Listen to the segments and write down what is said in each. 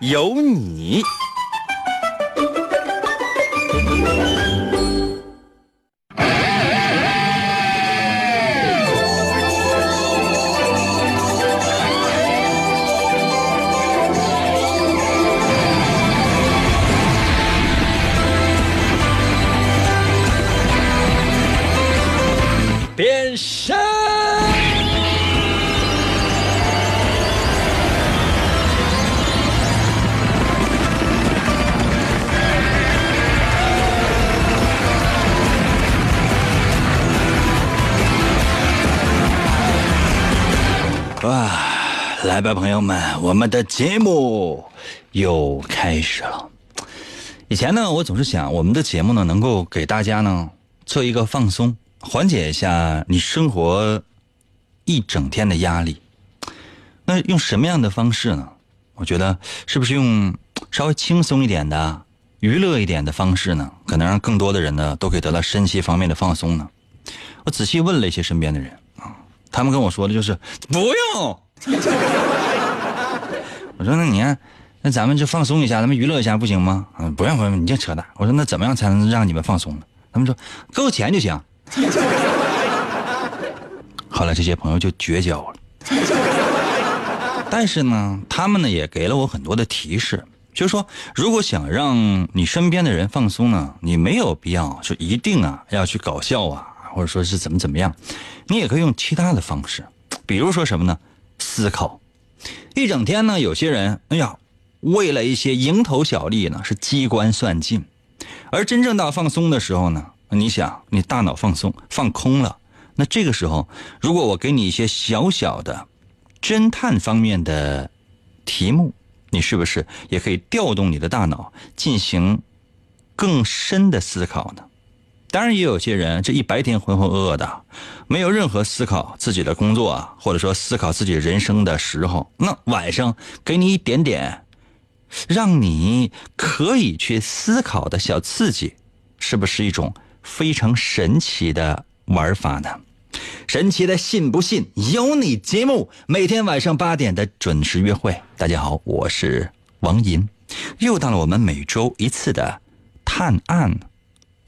有你。变身。来吧，朋友们，我们的节目又开始了。以前呢，我总是想，我们的节目呢，能够给大家呢做一个放松，缓解一下你生活一整天的压力。那用什么样的方式呢？我觉得是不是用稍微轻松一点的、娱乐一点的方式呢？可能让更多的人呢都可以得到身心方面的放松呢？我仔细问了一些身边的人啊，他们跟我说的就是不用。我说那你看，那咱们就放松一下，咱们娱乐一下不行吗？嗯，不用不用，你这扯淡。我说那怎么样才能让你们放松呢？他们说给我钱就行。后来这些朋友就绝交了。但是呢，他们呢也给了我很多的提示，就是说，如果想让你身边的人放松呢，你没有必要说一定啊要去搞笑啊，或者说是怎么怎么样，你也可以用其他的方式，比如说什么呢？思考。一整天呢，有些人，哎呀，为了一些蝇头小利呢，是机关算尽，而真正到放松的时候呢，你想，你大脑放松放空了，那这个时候，如果我给你一些小小的。侦探方面的题目，你是不是也可以调动你的大脑进行更深的思考呢？当然，也有些人这一白天浑浑噩噩的，没有任何思考自己的工作啊，或者说思考自己人生的时候，那晚上给你一点点让你可以去思考的小刺激，是不是一种非常神奇的玩法呢？神奇的信不信由你节目，每天晚上八点的准时约会。大家好，我是王银，又到了我们每周一次的探案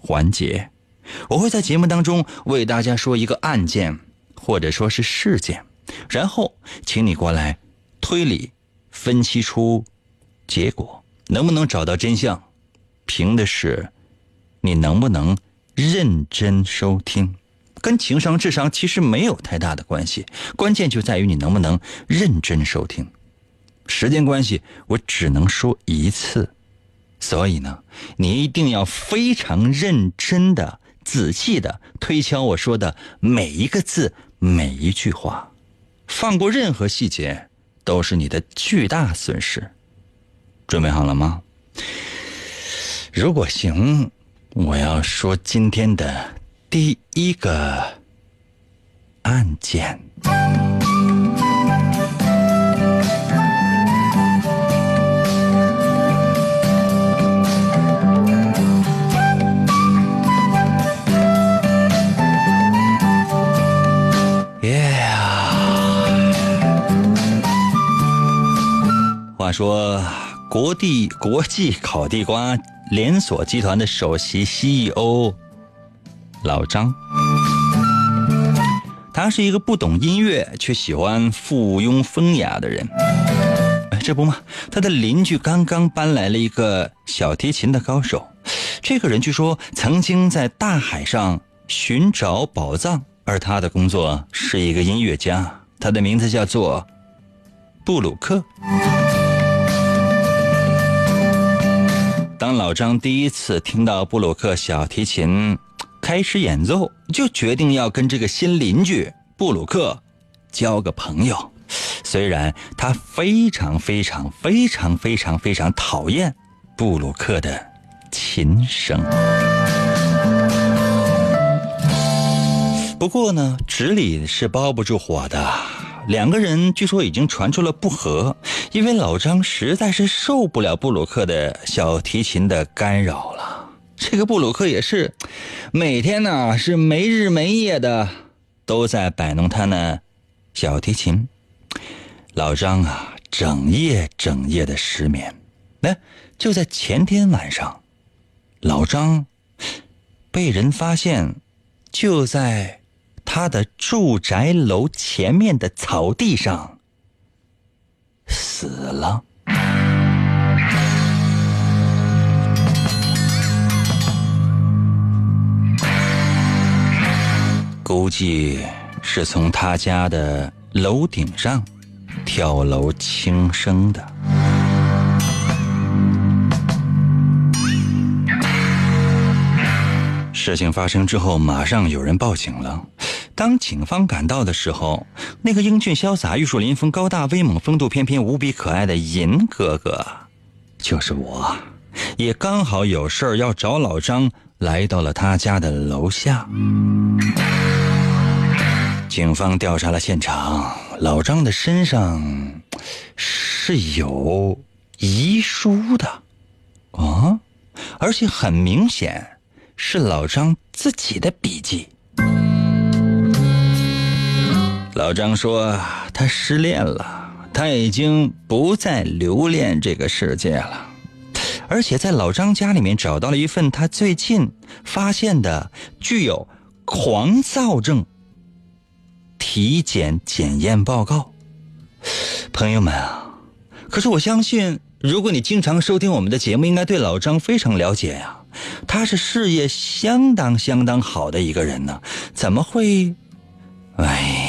环节。我会在节目当中为大家说一个案件，或者说是事件，然后请你过来推理分析出结果，能不能找到真相，凭的是你能不能认真收听。跟情商、智商其实没有太大的关系，关键就在于你能不能认真收听。时间关系，我只能说一次，所以呢，你一定要非常认真的、仔细的推敲我说的每一个字、每一句话，放过任何细节都是你的巨大损失。准备好了吗？如果行，我要说今天的。第一个案件。话说，国地国际烤地瓜连锁集团的首席 CEO。老张，他是一个不懂音乐却喜欢附庸风雅的人。哎，这不嘛，他的邻居刚刚搬来了一个小提琴的高手。这个人据说曾经在大海上寻找宝藏，而他的工作是一个音乐家。他的名字叫做布鲁克。当老张第一次听到布鲁克小提琴。开始演奏，就决定要跟这个新邻居布鲁克交个朋友。虽然他非常非常非常非常非常讨厌布鲁克的琴声。不过呢，纸里是包不住火的。两个人据说已经传出了不和，因为老张实在是受不了布鲁克的小提琴的干扰了。这个布鲁克也是，每天呢是没日没夜的都在摆弄他那小提琴。老张啊，整夜整夜的失眠。那就在前天晚上，老张被人发现，就在他的住宅楼前面的草地上死了。估计是从他家的楼顶上跳楼轻生的。事情发生之后，马上有人报警了。当警方赶到的时候，那个英俊潇洒、玉树临风、高大威猛、风度翩翩、无比可爱的银哥哥，就是我，也刚好有事儿要找老张，来到了他家的楼下。警方调查了现场，老张的身上是有遗书的，啊，而且很明显。是老张自己的笔记。老张说他失恋了，他已经不再留恋这个世界了，而且在老张家里面找到了一份他最近发现的具有狂躁症体检检验报告。朋友们啊，可是我相信，如果你经常收听我们的节目，应该对老张非常了解呀。他是事业相当相当好的一个人呢，怎么会？哎，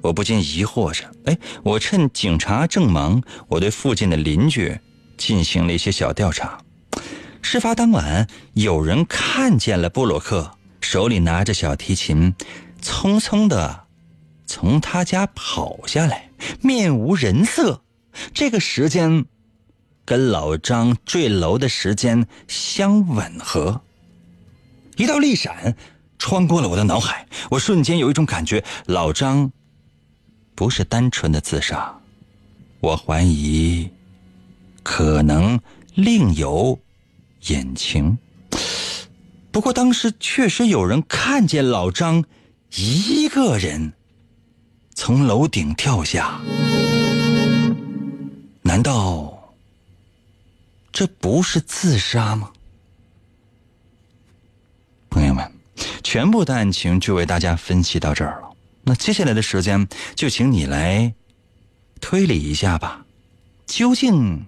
我不禁疑惑着。哎，我趁警察正忙，我对附近的邻居进行了一些小调查。事发当晚，有人看见了布鲁克手里拿着小提琴，匆匆的从他家跑下来，面无人色。这个时间。跟老张坠楼的时间相吻合，一道利闪穿过了我的脑海，我瞬间有一种感觉：老张不是单纯的自杀，我怀疑可能另有隐情。不过当时确实有人看见老张一个人从楼顶跳下，难道？这不是自杀吗？朋友们，全部的案情就为大家分析到这儿了。那接下来的时间，就请你来推理一下吧。究竟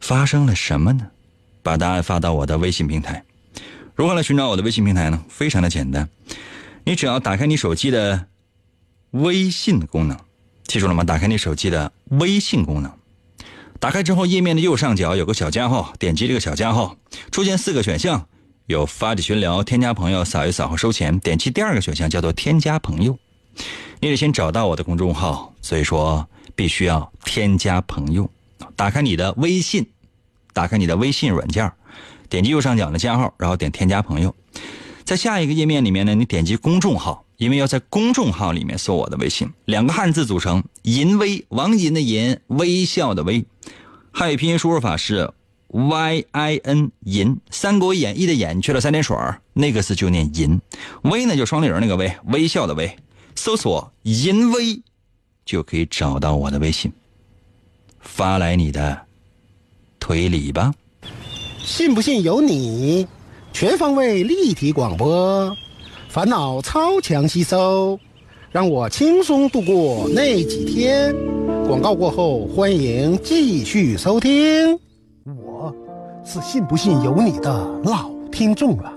发生了什么呢？把答案发到我的微信平台。如何来寻找我的微信平台呢？非常的简单，你只要打开你手机的微信功能，记住了吗？打开你手机的微信功能。打开之后，页面的右上角有个小加号，点击这个小加号，出现四个选项，有发起群聊、添加朋友、扫一扫和收钱。点击第二个选项叫做添加朋友，你得先找到我的公众号，所以说必须要添加朋友。打开你的微信，打开你的微信软件，点击右上角的加号，然后点添加朋友。在下一个页面里面呢，你点击公众号，因为要在公众号里面搜我的微信，两个汉字组成“淫微”，王银的银，微笑的微。汉语拼音输入法是 y i n 银，《三国演义》的演去了三点水那个字就念银。微呢就双立人那个微，微笑的微。搜索“银微”，就可以找到我的微信。发来你的推理吧。信不信由你，全方位立体广播，烦恼超强吸收，让我轻松度过那几天。广告过后，欢迎继续收听。是信不信由你的老听众了，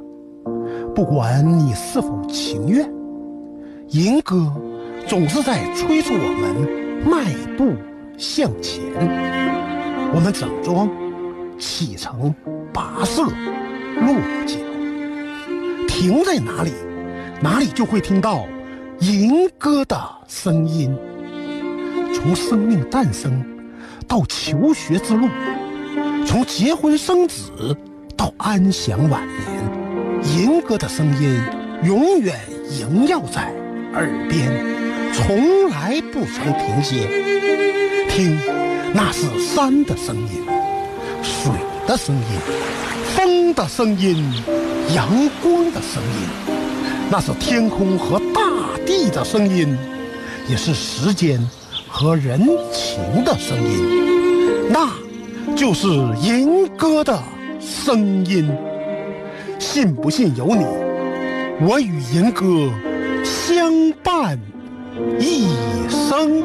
不管你是否情愿，银哥总是在催促我们迈步向前。我们整装启程，跋涉落脚，停在哪里，哪里就会听到银哥的声音。从生命诞生到求学之路，从结婚生子到安享晚年，银哥的声音永远萦绕在耳边，从来不曾停歇。听，那是山的声音，水的声音，风的声音，阳光的声音，那是天空和大地的声音，也是时间。和人情的声音，那就是银哥的声音。信不信由你，我与银哥相伴一生。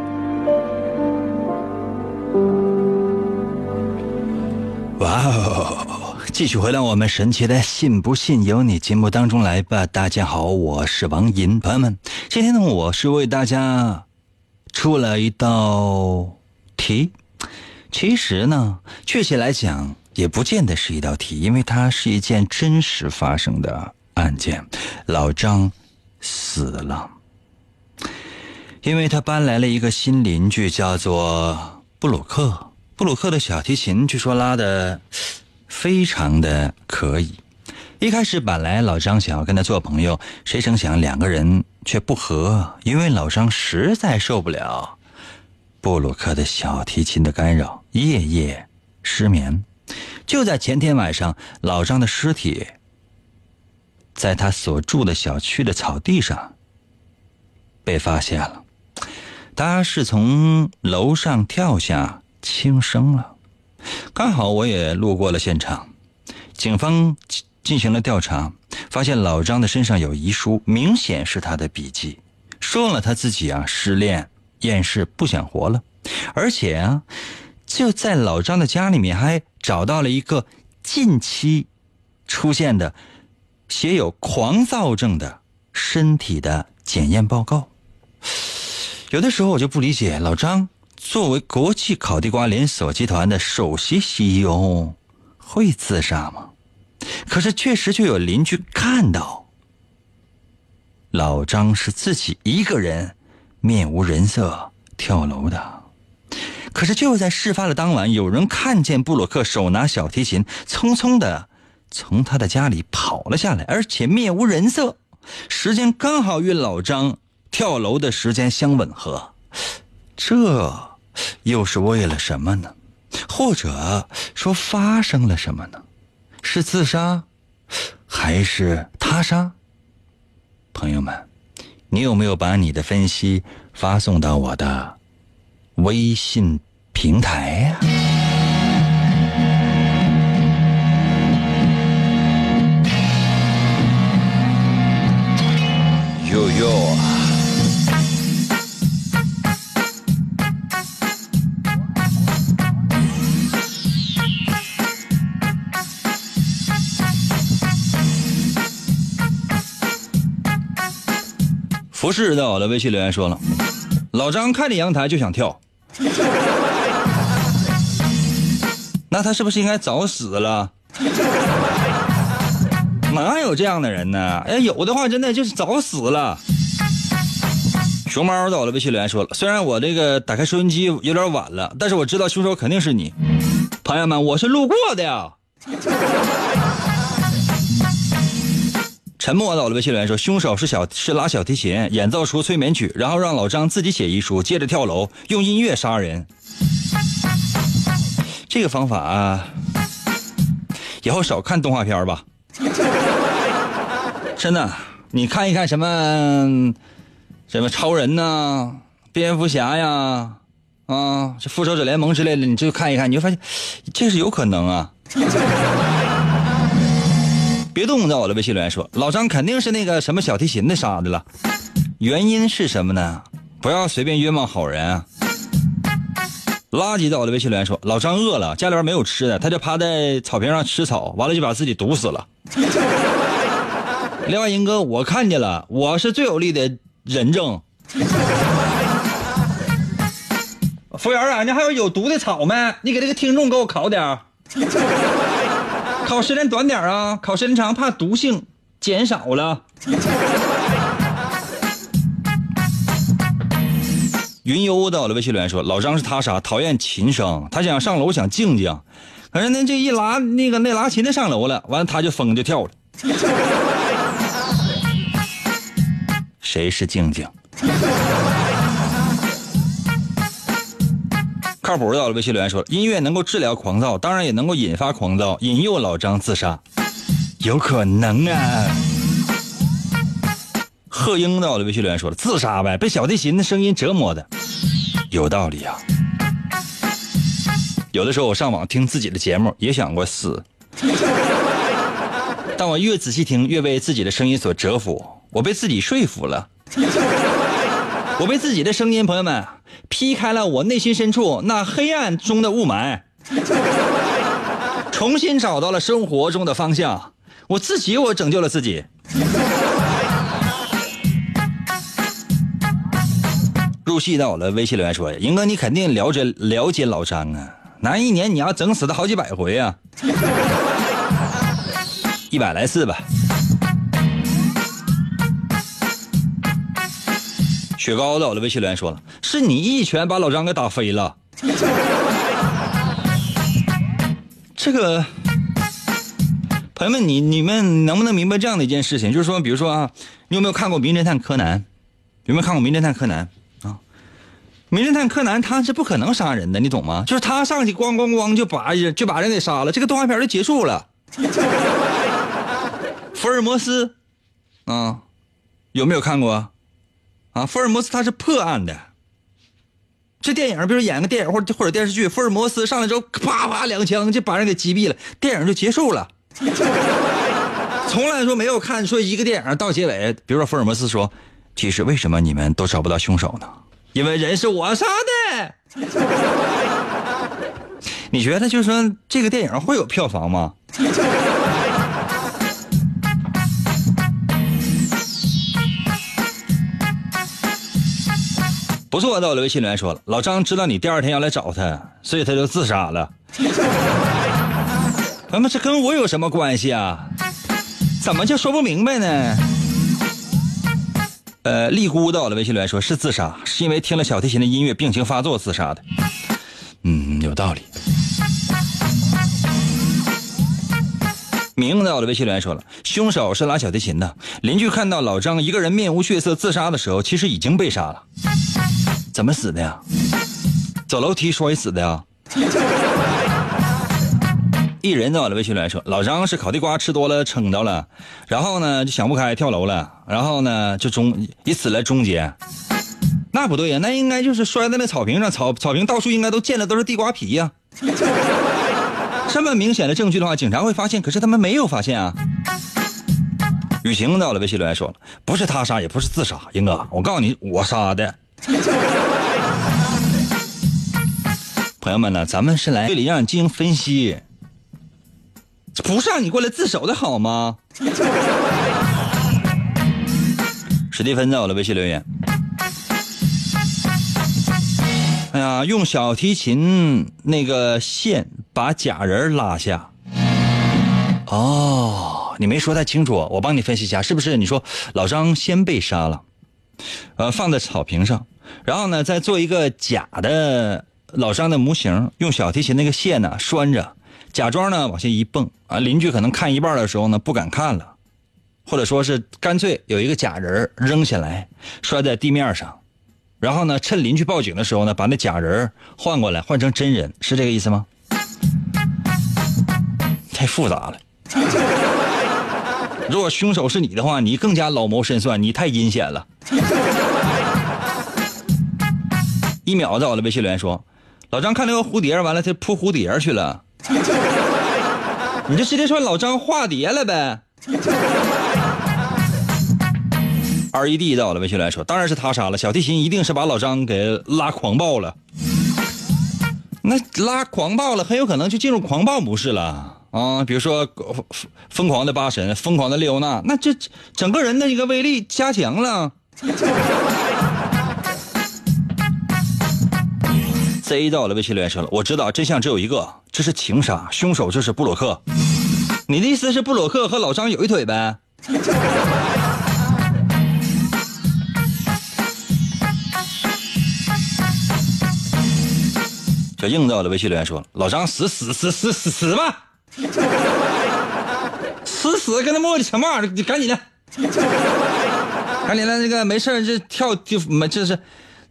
哇哦！继续回到我们神奇的“信不信由你”节目当中来吧。大家好，我是王银，朋友们，今天呢，我是为大家。出了一道题，其实呢，确切来讲也不见得是一道题，因为它是一件真实发生的案件。老张死了，因为他搬来了一个新邻居，叫做布鲁克。布鲁克的小提琴据说拉的非常的可以。一开始本来老张想要跟他做朋友，谁成想两个人。却不和，因为老张实在受不了布鲁克的小提琴的干扰，夜夜失眠。就在前天晚上，老张的尸体在他所住的小区的草地上被发现了，他是从楼上跳下轻生了。刚好我也路过了现场，警方进行了调查。发现老张的身上有遗书，明显是他的笔记，说了他自己啊失恋、厌世、不想活了，而且啊，就在老张的家里面还找到了一个近期出现的写有狂躁症的身体的检验报告。有的时候我就不理解，老张作为国际烤地瓜连锁集团的首席 CEO，会自杀吗？可是，确实就有邻居看到老张是自己一个人面无人色跳楼的。可是就在事发的当晚，有人看见布鲁克手拿小提琴，匆匆的从他的家里跑了下来，而且面无人色，时间刚好与老张跳楼的时间相吻合。这又是为了什么呢？或者说发生了什么呢？是自杀，还是他杀？朋友们，你有没有把你的分析发送到我的微信平台呀？哟哟。服饰在我的微信留言说了，老张看见阳台就想跳，那他是不是应该早死了？哪有这样的人呢？哎，有的话真的就是早死了。熊猫在我的微信留言说了，虽然我这个打开收音机有点晚了，但是我知道凶手肯定是你。朋友们，我是路过的呀。沉默到了微信留言说：“凶手是小是拉小提琴演奏出催眠曲，然后让老张自己写遗书，接着跳楼，用音乐杀人。这个方法啊，以后少看动画片吧。真的，你看一看什么什么超人呐、蝙蝠侠呀，啊，这复仇者联盟之类的，你就看一看，你就发现这是有可能啊。”别动，在我的微信留言说，老张肯定是那个什么小提琴的杀的了。原因是什么呢？不要随便冤枉好人啊！垃圾在我的微信留言说，老张饿了，家里边没有吃的，他就趴在草坪上吃草，完了就把自己毒死了。另外，英哥，我看见了，我是最有力的人证。服务员啊，你还有有毒的草没？你给这个听众给我烤点烤时间短点啊，烤时间长怕毒性减少了。云游到了微信留言说：“老张是他杀？讨厌琴声，他想上楼想静静，可是那这一拉那个那拉琴的上楼了，完了他就疯就跳了。谁是静静？靠谱到了微信留言说：音乐能够治疗狂躁，当然也能够引发狂躁，引诱老张自杀，有可能啊。贺英到了微信留言说了：自杀呗，被小提琴的声音折磨的。有道理啊！有的时候我上网听自己的节目，也想过死，但我越仔细听，越被自己的声音所折服。我被自己说服了，我被自己的声音，朋友们劈开了我内心深处那黑暗中的雾霾，重新找到了生活中的方向。我自己，我拯救了自己。入戏到了，微信留言说：“英哥，你肯定了解了解老张啊？那一年你要整死他好几百回啊，一百来次吧。”雪糕到了，微信留言说了：“是你一拳把老张给打飞了。” 这个朋友们，你你们能不能明白这样的一件事情？就是说，比如说啊，你有没有看过《名侦探柯南》？有没有看过《名侦探柯南》？名侦探柯南他是不可能杀人的，你懂吗？就是他上去咣咣咣就把就把人给杀了，这个动画片就结束了。福尔摩斯，啊，有没有看过？啊，福尔摩斯他是破案的。这电影比如演个电影或者或者电视剧，福尔摩斯上来之后啪啪两枪就把人给击毙了，电影就结束了。从来说没有看说一个电影到结尾，比如说福尔摩斯说，其实为什么你们都找不到凶手呢？因为人是我杀的，你觉得就说这个电影会有票房吗？不错，到了微信里面说了，老张知道你第二天要来找他，所以他就自杀了。那么这跟我有什么关系啊？怎么就说不明白呢？呃，丽姑到了微信留言说是自杀，是因为听了小提琴的音乐，病情发作自杀的。嗯，有道理。明到了微信留言说了，凶手是拉小提琴的。邻居看到老张一个人面无血色自杀的时候，其实已经被杀了。怎么死的呀？走楼梯摔死的呀？一人到了微信留言说，老张是烤地瓜吃多了撑到了，然后呢就想不开跳楼了，然后呢就终以此来终结。那不对呀，那应该就是摔在那草坪上，草草坪 到处应该都溅的都是地瓜皮呀。这么明显的证据的话，警察会发现，可是他们没有发现啊。雨晴到了微信留言说了，不是他杀，也不是自杀，英哥，我告诉你，我杀的。朋友们呢，咱们是来这里让你进行分析。不是让你过来自首的好吗？史蒂芬在我的微信留言。哎呀，用小提琴那个线把假人拉下。哦，你没说太清楚，我帮你分析一下，是不是？你说老张先被杀了，呃，放在草坪上，然后呢，再做一个假的老张的模型，用小提琴那个线呢拴着。假装呢往下一蹦啊，邻居可能看一半的时候呢不敢看了，或者说是干脆有一个假人扔下来摔在地面上，然后呢趁邻居报警的时候呢把那假人换过来换成真人，是这个意思吗？太复杂了。如果凶手是你的话，你更加老谋深算，你太阴险了。一秒在我的微信留言说，老张看那个蝴蝶，完了他扑蝴蝶去了。你就直接说老张化蝶了呗。R E D 到了，微信来说，当然是他杀了小提琴，一定是把老张给拉狂暴了。那拉狂暴了，很有可能就进入狂暴模式了啊！比如说疯狂的八神，疯狂的列欧娜，那这整个人的一个威力加强了。C 到了微信留言说了，我知道真相只有一个，这是情杀，凶手就是布鲁克。你的意思是布鲁克和老张有一腿呗？小硬在我的微信留言说了：“老张死死死死死死吧，死死跟他磨叽什么玩意儿？你赶紧的，赶紧的，那个没事这跳就没这是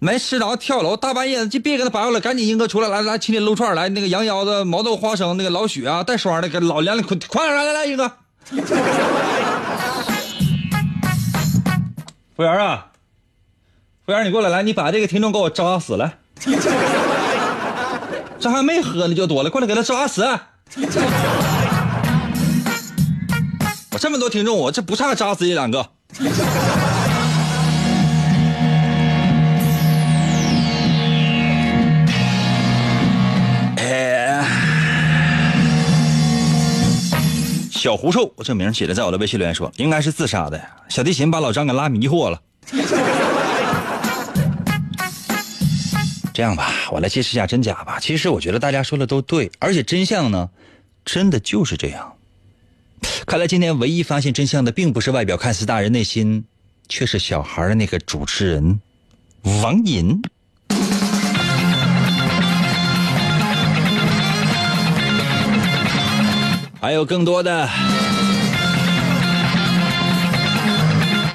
没吃着跳楼，大半夜的就别给他摆了，赶紧英哥出来来来清理撸串来那个羊腰子、毛豆、花生那个老许啊带霜的给老梁快快点来来来英哥，服务员啊，服务员你过来来，你把这个听众给我扎死来。”这还没喝呢就多了，过来给他扎死！我这么多听众，我这不差扎死这两个。小狐臭，这名起的，在我的微信留言说，应该是自杀的。小提琴把老张给拉迷惑了。这样吧，我来揭示一下真假吧。其实我觉得大家说的都对，而且真相呢，真的就是这样。看来今天唯一发现真相的，并不是外表看似大人，内心却是小孩的那个主持人王银。还有更多的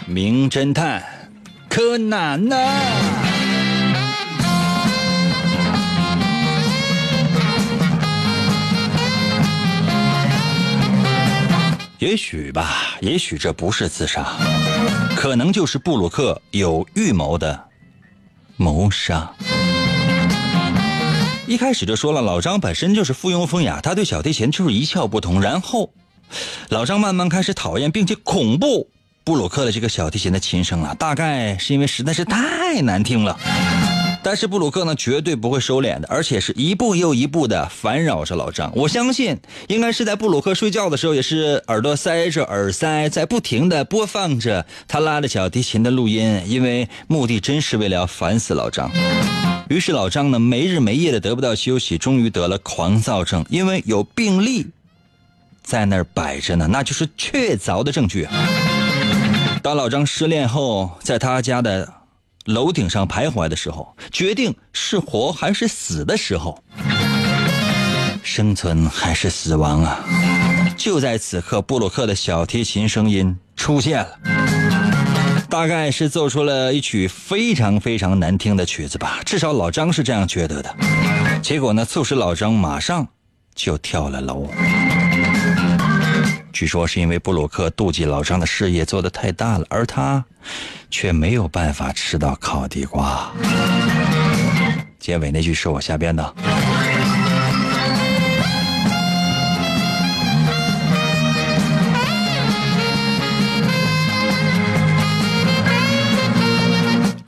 名侦探柯南呢。也许吧，也许这不是自杀，可能就是布鲁克有预谋的谋杀。一开始就说了，老张本身就是附庸风雅，他对小提琴就是一窍不通。然后，老张慢慢开始讨厌并且恐怖布鲁克的这个小提琴的琴声了，大概是因为实在是太难听了。但是布鲁克呢，绝对不会收敛的，而且是一步又一步的烦扰着老张。我相信，应该是在布鲁克睡觉的时候，也是耳朵塞着耳塞，在不停的播放着他拉着小提琴的录音，因为目的真是为了要烦死老张。于是老张呢，没日没夜的得不到休息，终于得了狂躁症，因为有病例在那儿摆着呢，那就是确凿的证据。当老张失恋后，在他家的。楼顶上徘徊的时候，决定是活还是死的时候，生存还是死亡啊！就在此刻，布鲁克的小提琴声音出现了，大概是奏出了一曲非常非常难听的曲子吧，至少老张是这样觉得的。结果呢，促使老张马上就跳了楼。据说是因为布鲁克妒忌老张的事业做得太大了，而他却没有办法吃到烤地瓜。结尾那句是我瞎编的。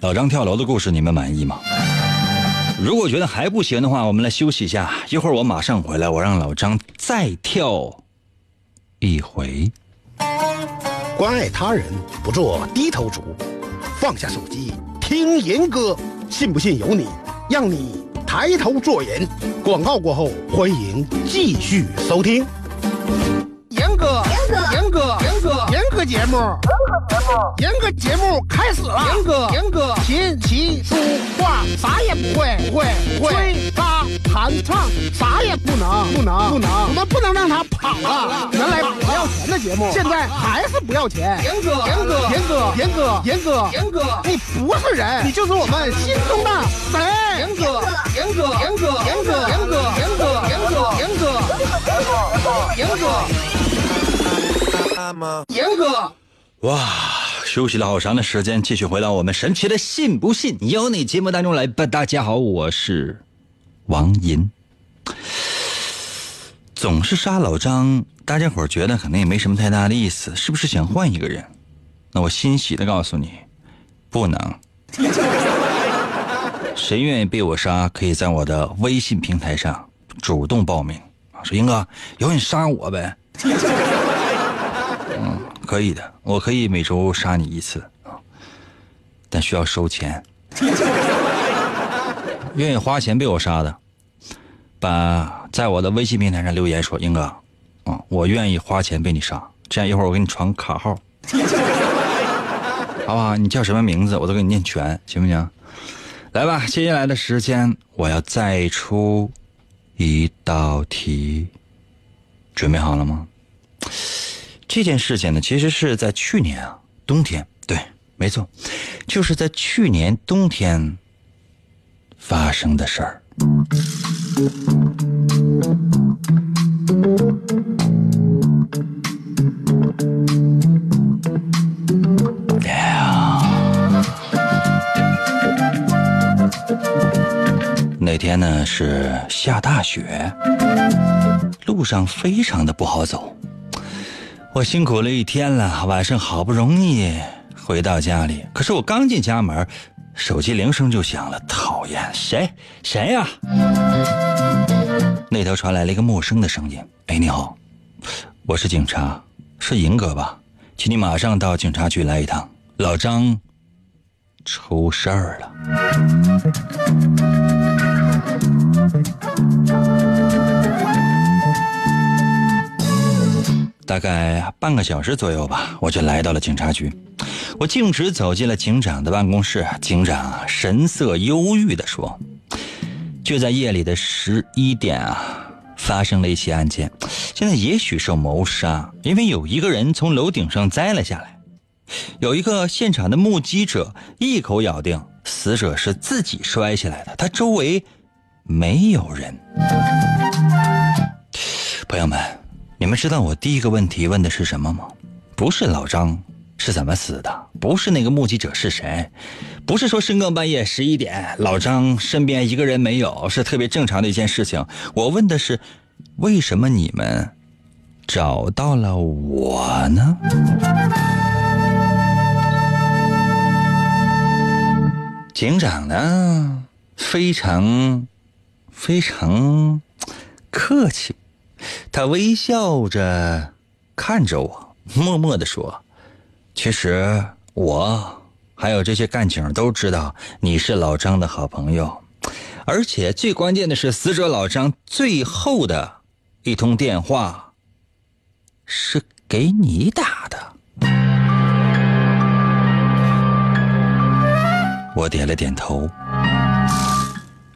老张跳楼的故事你们满意吗？如果觉得还不行的话，我们来休息一下，一会儿我马上回来，我让老张再跳。一回，关爱他人，不做低头族，放下手机听严歌，信不信由你，让你抬头做人。广告过后，欢迎继续收听。节目，严哥节目开始了。严哥，严哥，琴棋书画。啥也不会，不会，不会。吹拉弹唱。啥也不能，不能，不能。我们不能让他跑了。原来不要钱的节目，现在。还是不要钱。严哥，严哥，严哥，严哥，严哥，严哥，你不是人，你就是我们心中的神。严哥，严哥，严哥，严哥，严哥，严哥，严哥，严哥，严哥，严哥。严哥，哇，休息了好长的时间，继续回到我们神奇的“信不信由你”节目当中来吧。大家好，我是王银。总是杀老张，大家伙觉得可能也没什么太大的意思，是不是想换一个人？那我欣喜的告诉你，不能。谁愿意被我杀，可以在我的微信平台上主动报名。说英哥，有你杀我呗。嗯，可以的，我可以每周杀你一次啊，但需要收钱。愿意花钱被我杀的，把在我的微信平台上留言说：“英哥，啊，我愿意花钱被你杀。”这样一会儿我给你传卡号，好不好？你叫什么名字，我都给你念全，行不行？来吧，接下来的时间我要再出一道题，准备好了吗？这件事情呢，其实是在去年啊，冬天，对，没错，就是在去年冬天发生的事儿。那天呢是下大雪，路上非常的不好走。我辛苦了一天了，晚上好不容易回到家里，可是我刚进家门，手机铃声就响了。讨厌，谁谁呀？那头传来了一个陌生的声音：“哎，你好，我是警察，是银哥吧？请你马上到警察局来一趟，老张出事儿了。”大概半个小时左右吧，我就来到了警察局。我径直走进了警长的办公室，警长神色忧郁地说：“就在夜里的十一点啊，发生了一起案件。现在也许是谋杀，因为有一个人从楼顶上栽了下来。有一个现场的目击者一口咬定死者是自己摔下来的，他周围没有人。朋友们。”你们知道我第一个问题问的是什么吗？不是老张是怎么死的，不是那个目击者是谁，不是说深更半夜十一点老张身边一个人没有是特别正常的一件事情。我问的是，为什么你们找到了我呢？警长呢，非常非常客气。他微笑着看着我，默默的说：“其实我还有这些干警都知道你是老张的好朋友，而且最关键的是，死者老张最后的一通电话是给你打的。”我点了点头。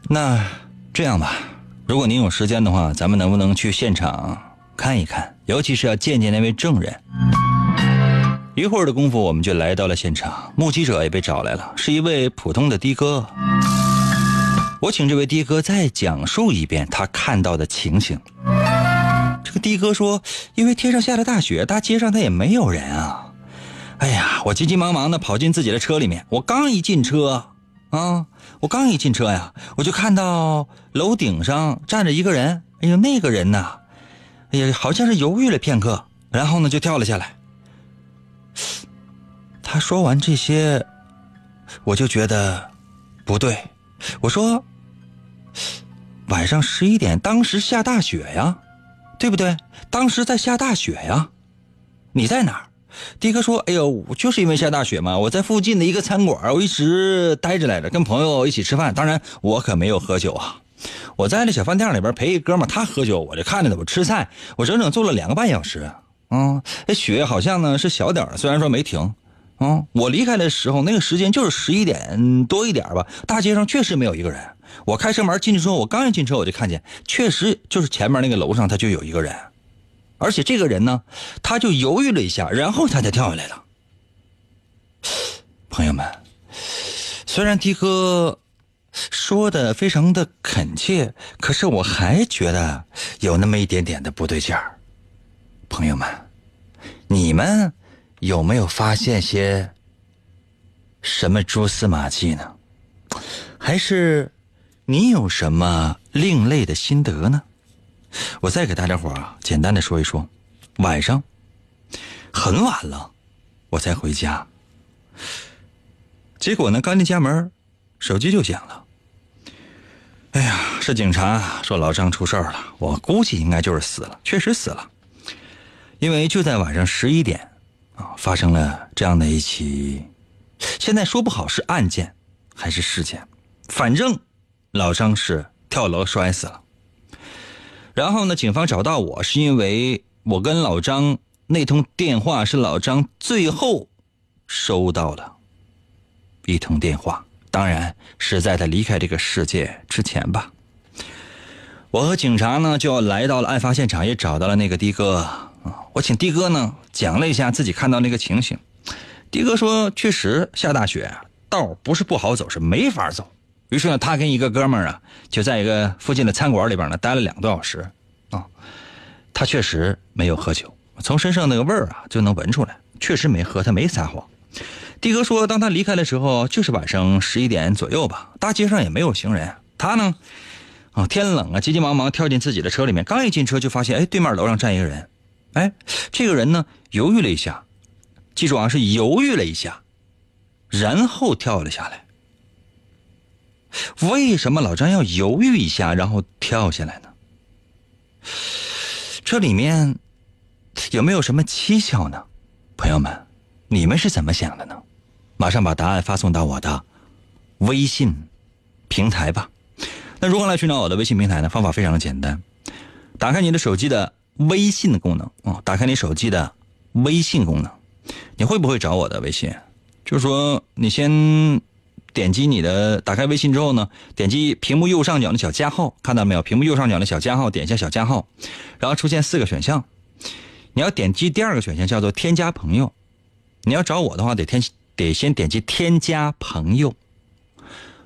那这样吧。如果您有时间的话，咱们能不能去现场看一看？尤其是要见见那位证人。一会儿的功夫，我们就来到了现场，目击者也被找来了，是一位普通的的哥。我请这位的哥再讲述一遍他看到的情形。这个的哥说：“因为天上下了大雪，大街上他也没有人啊。哎呀，我急急忙忙的跑进自己的车里面，我刚一进车，啊。”我刚一进车呀，我就看到楼顶上站着一个人。哎呦，那个人呐，哎呀，好像是犹豫了片刻，然后呢就跳了下来。他说完这些，我就觉得不对。我说：“晚上十一点，当时下大雪呀，对不对？当时在下大雪呀，你在哪儿？”的哥说：“哎呦，就是因为下大雪嘛，我在附近的一个餐馆，我一直待着来着，跟朋友一起吃饭。当然，我可没有喝酒啊，我在那小饭店里边陪一哥们他喝酒，我就看着他，我吃菜，我整整坐了两个半小时。啊，那雪好像呢是小点虽然说没停。啊，我离开的时候那个时间就是十一点多一点吧，大街上确实没有一个人。我开车门进去之后，我刚一进车，我就看见，确实就是前面那个楼上他就有一个人。”而且这个人呢，他就犹豫了一下，然后他才跳下来了。朋友们，虽然的哥说的非常的恳切，可是我还觉得有那么一点点的不对劲儿。朋友们，你们有没有发现些什么蛛丝马迹呢？还是你有什么另类的心得呢？我再给大家伙啊，简单的说一说，晚上很晚了，我才回家。结果呢，刚进家门，手机就响了。哎呀，是警察说老张出事儿了，我估计应该就是死了，确实死了。因为就在晚上十一点啊，发生了这样的一起，现在说不好是案件还是事件，反正老张是跳楼摔死了。然后呢？警方找到我是因为我跟老张那通电话是老张最后收到的一通电话，当然是在他离开这个世界之前吧。我和警察呢就要来到了案发现场，也找到了那个的哥啊。我请的哥呢讲了一下自己看到那个情形。的哥说，确实下大雪，道不是不好走，是没法走。于是呢，他跟一个哥们儿啊，就在一个附近的餐馆里边呢待了两个多小时啊。他确实没有喝酒，从身上那个味儿啊就能闻出来，确实没喝，他没撒谎。的哥说，当他离开的时候，就是晚上十一点左右吧，大街上也没有行人。他呢，啊，天冷啊，急急忙忙跳进自己的车里面，刚一进车就发现，哎，对面楼上站一个人，哎，这个人呢犹豫了一下，记住啊，是犹豫了一下，然后跳了下来。为什么老张要犹豫一下，然后跳下来呢？这里面有没有什么蹊跷呢？朋友们，你们是怎么想的呢？马上把答案发送到我的微信平台吧。那如何来寻找我的微信平台呢？方法非常的简单，打开你的手机的微信的功能啊，打开你手机的微信功能，你会不会找我的微信？就是说，你先。点击你的打开微信之后呢，点击屏幕右上角的小加号，看到没有？屏幕右上角的小加号，点一下小加号，然后出现四个选项，你要点击第二个选项叫做添加朋友。你要找我的话，得添得先点击添加朋友，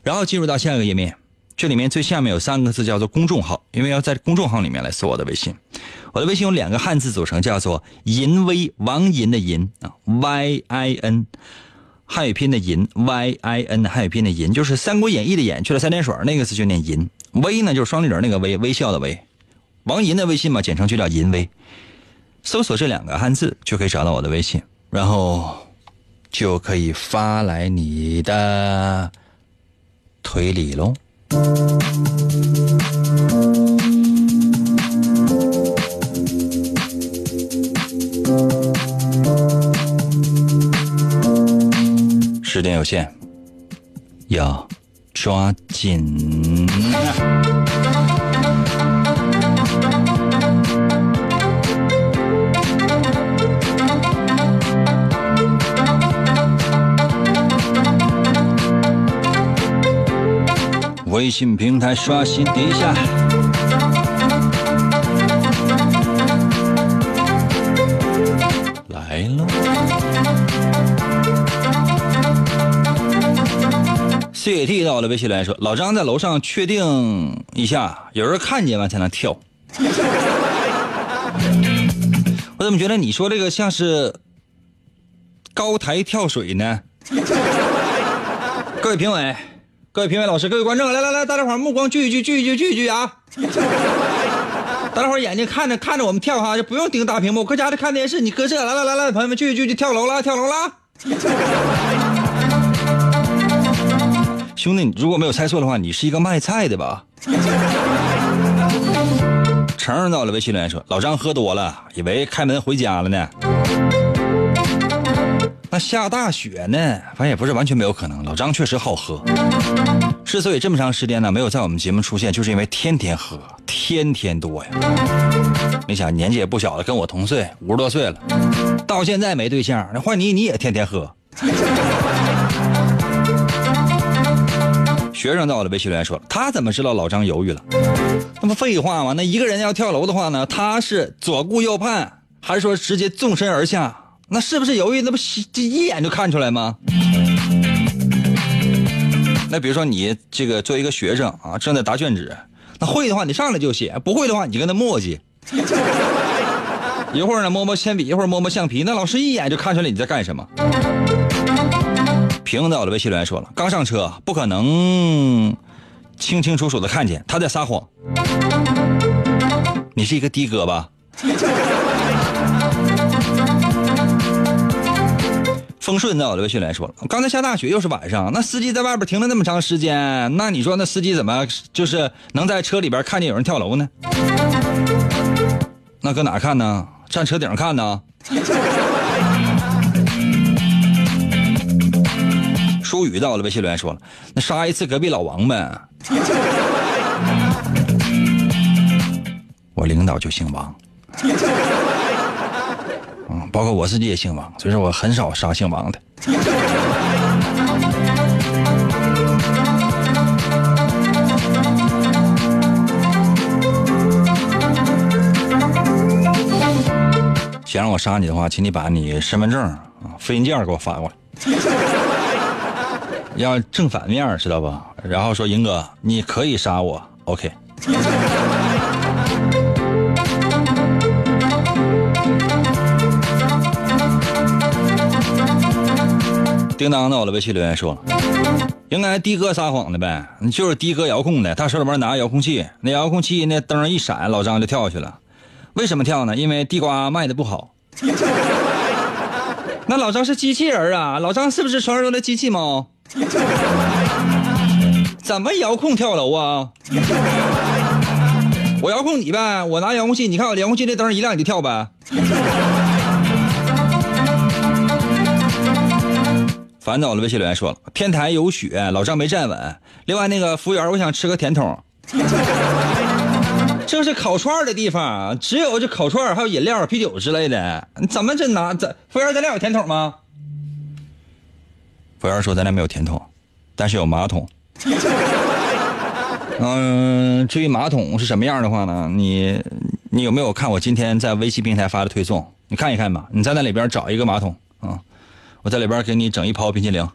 然后进入到下一个页面。这里面最下面有三个字叫做公众号，因为要在公众号里面来搜我的微信。我的微信有两个汉字组成，叫做银威王银的银啊，Y I N。汉语拼音的银，y i n，汉语拼音的银就是《三国演义》的演去了三点水那个字就念银。微呢就是双立人那个微，微笑的微。王银的微信嘛，简称就叫银微。搜索这两个汉字就可以找到我的微信，然后就可以发来你的推理喽。时间有限，要抓紧。微信平台刷新一下 C T 到了，微信来说：“老张在楼上确定一下，有人看见了才能跳。我怎么觉得你说这个像是高台跳水呢？各位评委，各位评委老师，各位观众，来来来，大家伙目光聚一聚，聚一聚，聚一聚啊！大家伙眼睛看着看着我们跳哈，就不用盯大屏幕，搁家里看电视，你搁这，来来来来，朋友们聚一聚，就跳楼了，跳楼了。兄弟，你如果没有猜错的话，你是一个卖菜的吧？承认到了，微信留言说老张喝多了，以为开门回家了呢。那下大雪呢？反正也不是完全没有可能。老张确实好喝，之所以这么长时间呢没有在我们节目出现，就是因为天天喝，天天多呀。你想年纪也不小了，跟我同岁，五十多岁了，到现在没对象。那换你，你也天天喝。学生在我的微信留言说，他怎么知道老张犹豫了？那不废话吗？那一个人要跳楼的话呢？他是左顾右盼，还是说直接纵身而下？那是不是犹豫？那不这一眼就看出来吗？那比如说你这个作为一个学生啊，正在答卷纸，那会的话你上来就写，不会的话你就跟他磨叽，一会儿呢摸摸铅笔，一会儿摸摸橡皮，那老师一眼就看出来你在干什么。平到了，微信留言说了，刚上车，不可能清清楚楚的看见他在撒谎。你是一个的哥吧？风顺在我的微信留言说了，刚才下大雪，又是晚上，那司机在外边停了那么长时间，那你说那司机怎么就是能在车里边看见有人跳楼呢？那搁哪看呢？站车顶上看呢？周瑜到了微信留言说了那杀一次隔壁老王呗 我领导就姓王。嗯包括我自己也姓王所以说我很少杀姓王的。想让我杀你的话请你把你身份证复印件给我发过来。要正反面知道吧？然后说英哥，你可以杀我，OK。叮当到了，微信留言说了，应该的哥撒谎的呗，就是的哥遥控的，他手里边拿遥控器，那遥控器那灯一闪，老张就跳下去了。为什么跳呢？因为地瓜卖的不好。那老张是机器人啊？老张是不是传说中的机器猫？怎么遥控跳楼啊？我遥控你呗，我拿遥控器，你看我遥控器那灯一亮你就跳呗。烦恼了，微信留言说了，天台有雪，老张没站稳。另外那个服务员，我想吃个甜筒。这是烤串的地方，只有这烤串还有饮料、啤酒之类的。怎么这拿？这服务员，咱俩有甜筒吗？服务员说咱俩没有甜筒，但是有马桶。嗯，至于马桶是什么样的话呢？你你有没有看我今天在微信平台发的推送？你看一看吧。你在那里边找一个马桶啊。我在里边给你整一泡冰淇淋。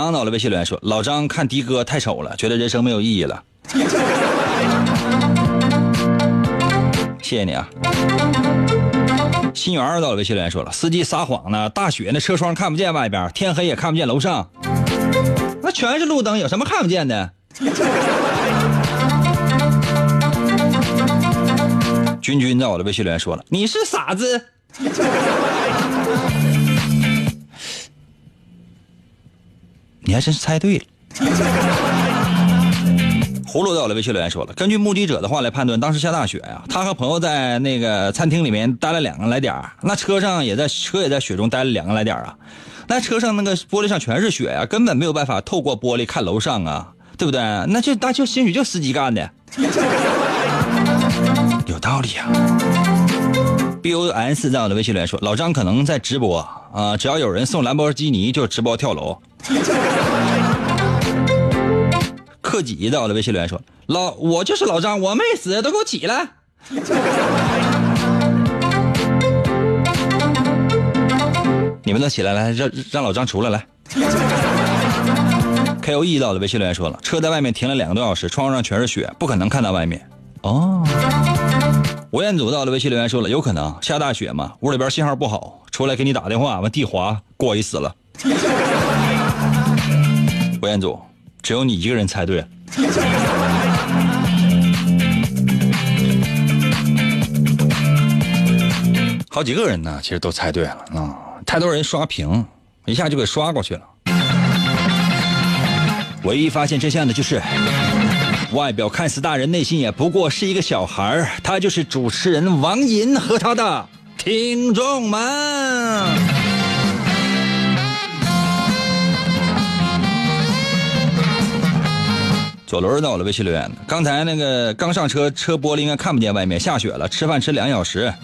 飞扬到了微信留言说：“老张看的哥太丑了，觉得人生没有意义了。”谢谢你啊。新源到了微信留言说了：“司机撒谎呢，大雪那车窗看不见外边，天黑也看不见楼上。”那全是路灯，有什么看不见的？君君在我的微信留言说了：“你是傻子。”你还真是猜对了。葫芦在我的微信留言说了：“根据目击者的话来判断，当时下大雪呀，他和朋友在那个餐厅里面待了两个来点那车上也在车也在雪中待了两个来点啊。”那车上那个玻璃上全是雪呀，根本没有办法透过玻璃看楼上啊，对不对？那就那就兴许就司机干的，有道理啊。B O S 在我的微信留言说，老张可能在直播啊，只要有人送兰博基尼就直播跳楼。克己在我的微信留言说，老我就是老张，我没死，都给我起来。你们都起来，来让让老张出来来。K O E 到了，微信留言说了，车在外面停了两个多小时，窗户上全是雪，不可能看到外面。哦。吴彦祖到了，微信留言说了，有可能下大雪嘛，屋里边信号不好，出来给你打电话，完地滑，过一死了。吴彦祖，只有你一个人猜对。好几个人呢，其实都猜对了啊。太多人刷屏，一下就给刷过去了。唯一发现真相的就是，外表看似大人，内心也不过是一个小孩他就是主持人王银和他的听众们。左轮到了微信留言，刚才那个刚上车，车玻璃应该看不见外面，下雪了，吃饭吃两小时。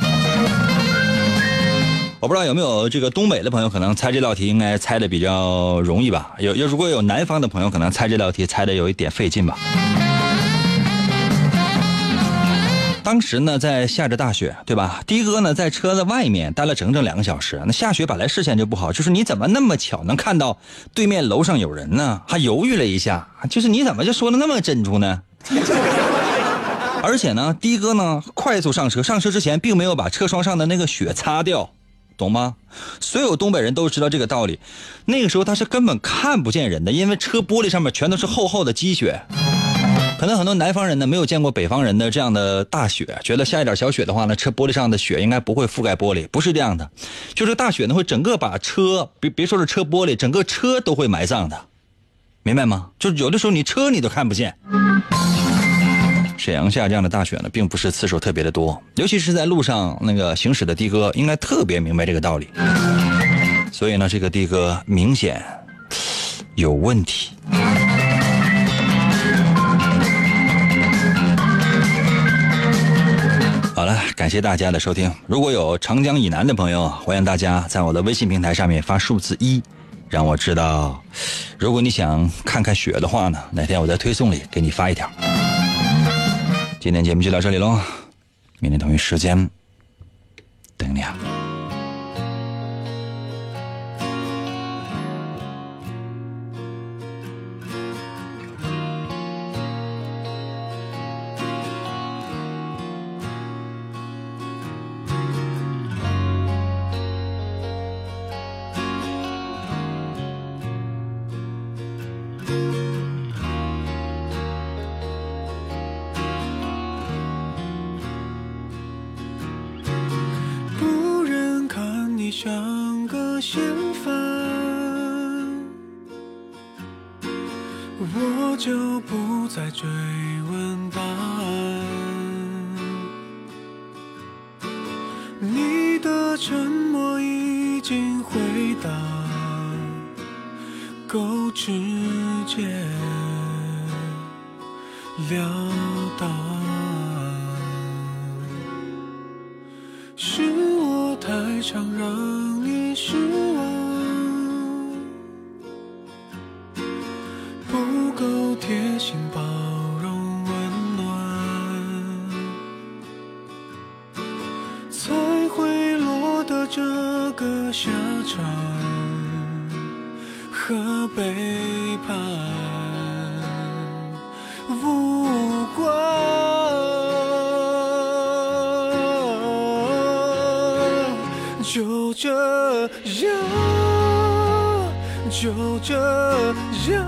我不知道有没有这个东北的朋友，可能猜这道题应该猜的比较容易吧？有有如果有南方的朋友，可能猜这道题猜的有一点费劲吧？当时呢在下着大雪，对吧？的哥呢在车子外面待了整整两个小时。那下雪本来视线就不好，就是你怎么那么巧能看到对面楼上有人呢？还犹豫了一下，就是你怎么就说的那么真出呢？而且呢，的哥呢快速上车，上车之前并没有把车窗上的那个雪擦掉。懂吗？所有东北人都知道这个道理。那个时候他是根本看不见人的，因为车玻璃上面全都是厚厚的积雪。可能很多南方人呢没有见过北方人的这样的大雪，觉得下一点小雪的话呢，车玻璃上的雪应该不会覆盖玻璃。不是这样的，就是大雪呢会整个把车，别别说是车玻璃，整个车都会埋葬的，明白吗？就是有的时候你车你都看不见。沈阳下这样的大雪呢，并不是次数特别的多，尤其是在路上那个行驶的的哥，应该特别明白这个道理。所以呢，这个的哥明显有问题。好了，感谢大家的收听。如果有长江以南的朋友，欢迎大家在我的微信平台上面发数字一，让我知道。如果你想看看雪的话呢，哪天我在推送里给你发一条。今天节目就到这里喽，明天同一时间等你啊。是我太常让你失样，就这样，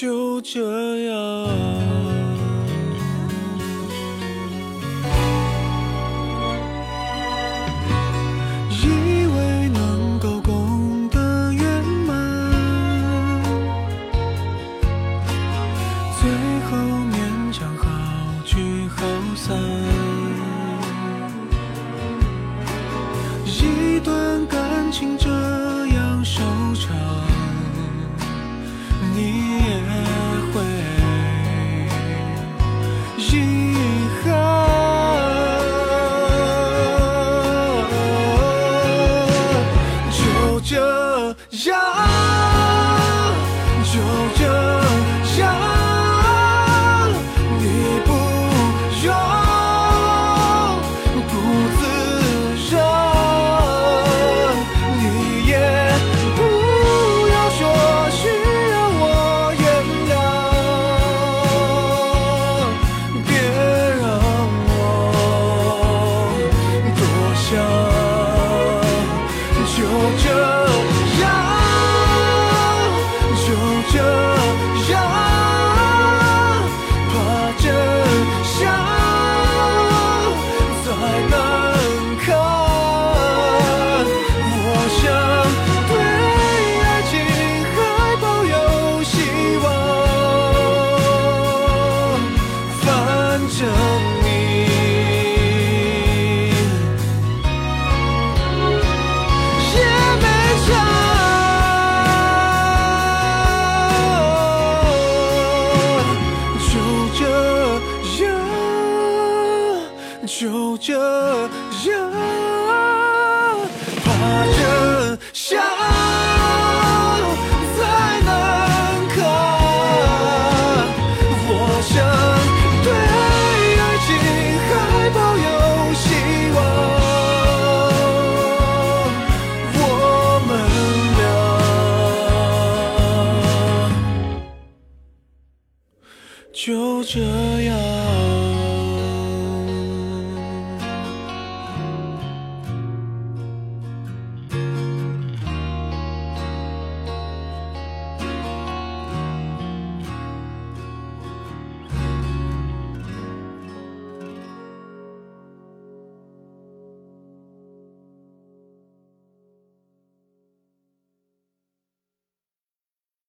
就这样。